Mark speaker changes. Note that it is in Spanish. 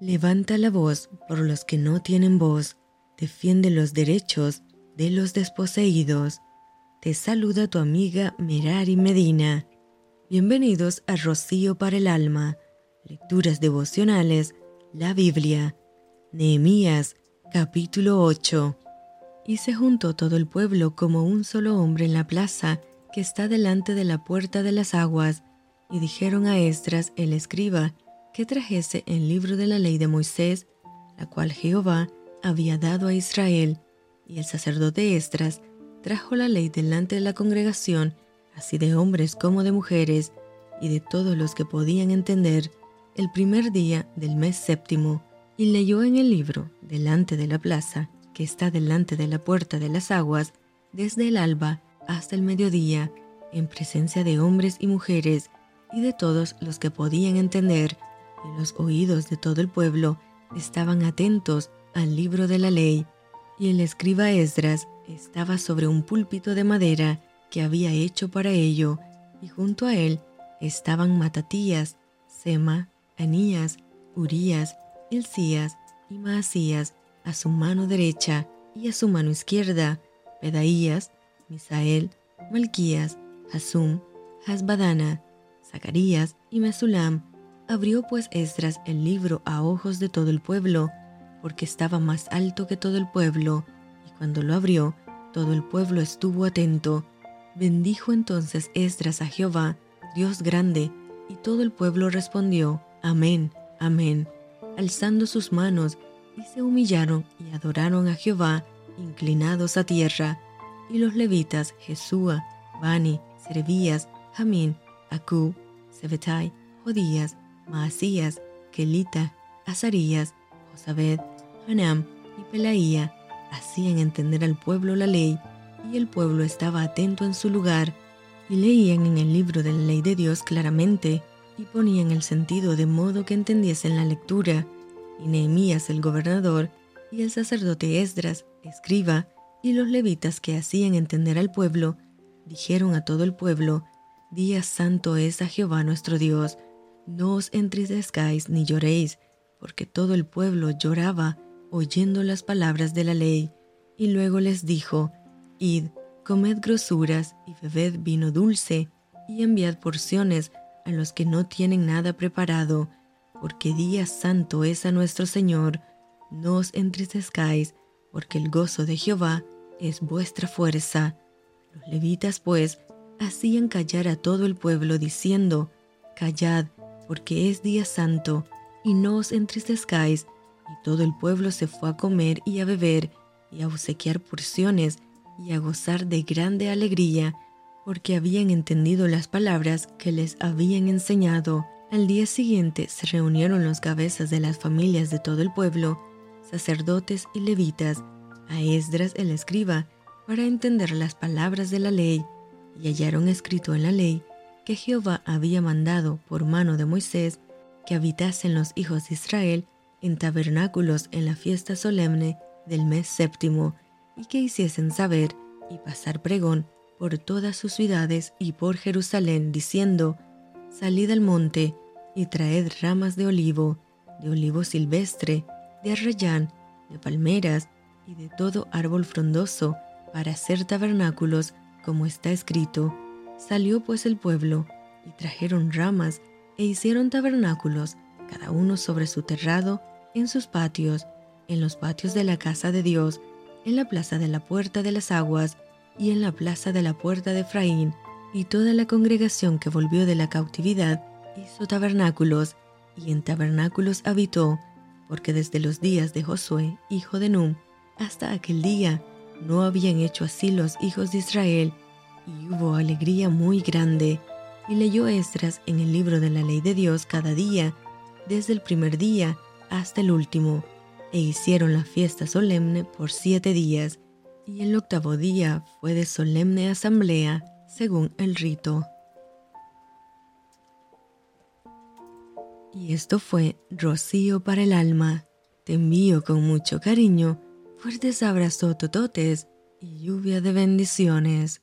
Speaker 1: Levanta la voz por los que no tienen voz, defiende los derechos de los desposeídos. Te saluda tu amiga Merari Medina. Bienvenidos a Rocío para el Alma, Lecturas Devocionales, la Biblia, Nehemías, capítulo 8. Y se juntó todo el pueblo como un solo hombre en la plaza que está delante de la puerta de las aguas, y dijeron a Esdras el escriba que trajese el libro de la ley de Moisés, la cual Jehová había dado a Israel, y el sacerdote Esdras trajo la ley delante de la congregación, así de hombres como de mujeres, y de todos los que podían entender, el primer día del mes séptimo, y leyó en el libro, delante de la plaza, que está delante de la puerta de las aguas, desde el alba hasta el mediodía, en presencia de hombres y mujeres, y de todos los que podían entender, y los oídos de todo el pueblo estaban atentos al libro de la ley, y el escriba Esdras estaba sobre un púlpito de madera que había hecho para ello, y junto a él estaban Matatías, Sema, Anías, Urías, Hilcías y Maasías, a su mano derecha y a su mano izquierda, Pedaías, Misael, Malquías, Hasum, Hasbadana, Zacarías y Mesulam. Abrió pues Esdras el libro a ojos de todo el pueblo, porque estaba más alto que todo el pueblo, y cuando lo abrió, todo el pueblo estuvo atento. Bendijo entonces Esdras a Jehová, Dios grande, y todo el pueblo respondió, Amén, Amén, alzando sus manos y se humillaron y adoraron a Jehová, inclinados a tierra. Y los levitas Jesúa, Bani, Serebías, Jamín, Acú, Sebetai, Jodías, Maasías, Kelita, Azarías, Josabed, Hanam y Pelaía hacían entender al pueblo la ley, y el pueblo estaba atento en su lugar, y leían en el libro de la ley de Dios claramente, y ponían el sentido de modo que entendiesen la lectura. Y Nehemías el gobernador, y el sacerdote Esdras, escriba, y los levitas que hacían entender al pueblo, dijeron a todo el pueblo, Día santo es a Jehová nuestro Dios, no os entristezcáis ni lloréis, porque todo el pueblo lloraba oyendo las palabras de la ley. Y luego les dijo, Id, comed grosuras y bebed vino dulce, y enviad porciones a los que no tienen nada preparado, porque día santo es a nuestro Señor. No os entristezcáis, porque el gozo de Jehová es vuestra fuerza. Los levitas, pues, hacían callar a todo el pueblo, diciendo, Callad, porque es día santo, y no os entristezcáis. Y todo el pueblo se fue a comer y a beber, y a obsequiar porciones, y a gozar de grande alegría, porque habían entendido las palabras que les habían enseñado. Al día siguiente se reunieron los cabezas de las familias de todo el pueblo, sacerdotes y levitas, a Esdras el escriba, para entender las palabras de la ley, y hallaron escrito en la ley que Jehová había mandado por mano de Moisés que habitasen los hijos de Israel en tabernáculos en la fiesta solemne del mes séptimo, y que hiciesen saber y pasar pregón por todas sus ciudades y por Jerusalén, diciendo, Salid al monte y traed ramas de olivo, de olivo silvestre, de arrayán, de palmeras y de todo árbol frondoso para hacer tabernáculos, como está escrito. Salió pues el pueblo y trajeron ramas e hicieron tabernáculos, cada uno sobre su terrado, en sus patios, en los patios de la casa de Dios, en la plaza de la puerta de las aguas y en la plaza de la puerta de Efraín, y toda la congregación que volvió de la cautividad hizo tabernáculos, y en tabernáculos habitó, porque desde los días de Josué, hijo de Num, hasta aquel día no habían hecho así los hijos de Israel, y hubo alegría muy grande. Y leyó Esdras en el libro de la ley de Dios cada día, desde el primer día hasta el último, e hicieron la fiesta solemne por siete días, y el octavo día fue de solemne asamblea según el rito. Y esto fue Rocío para el alma. Te envío con mucho cariño, fuertes abrazos tototes y lluvia de bendiciones.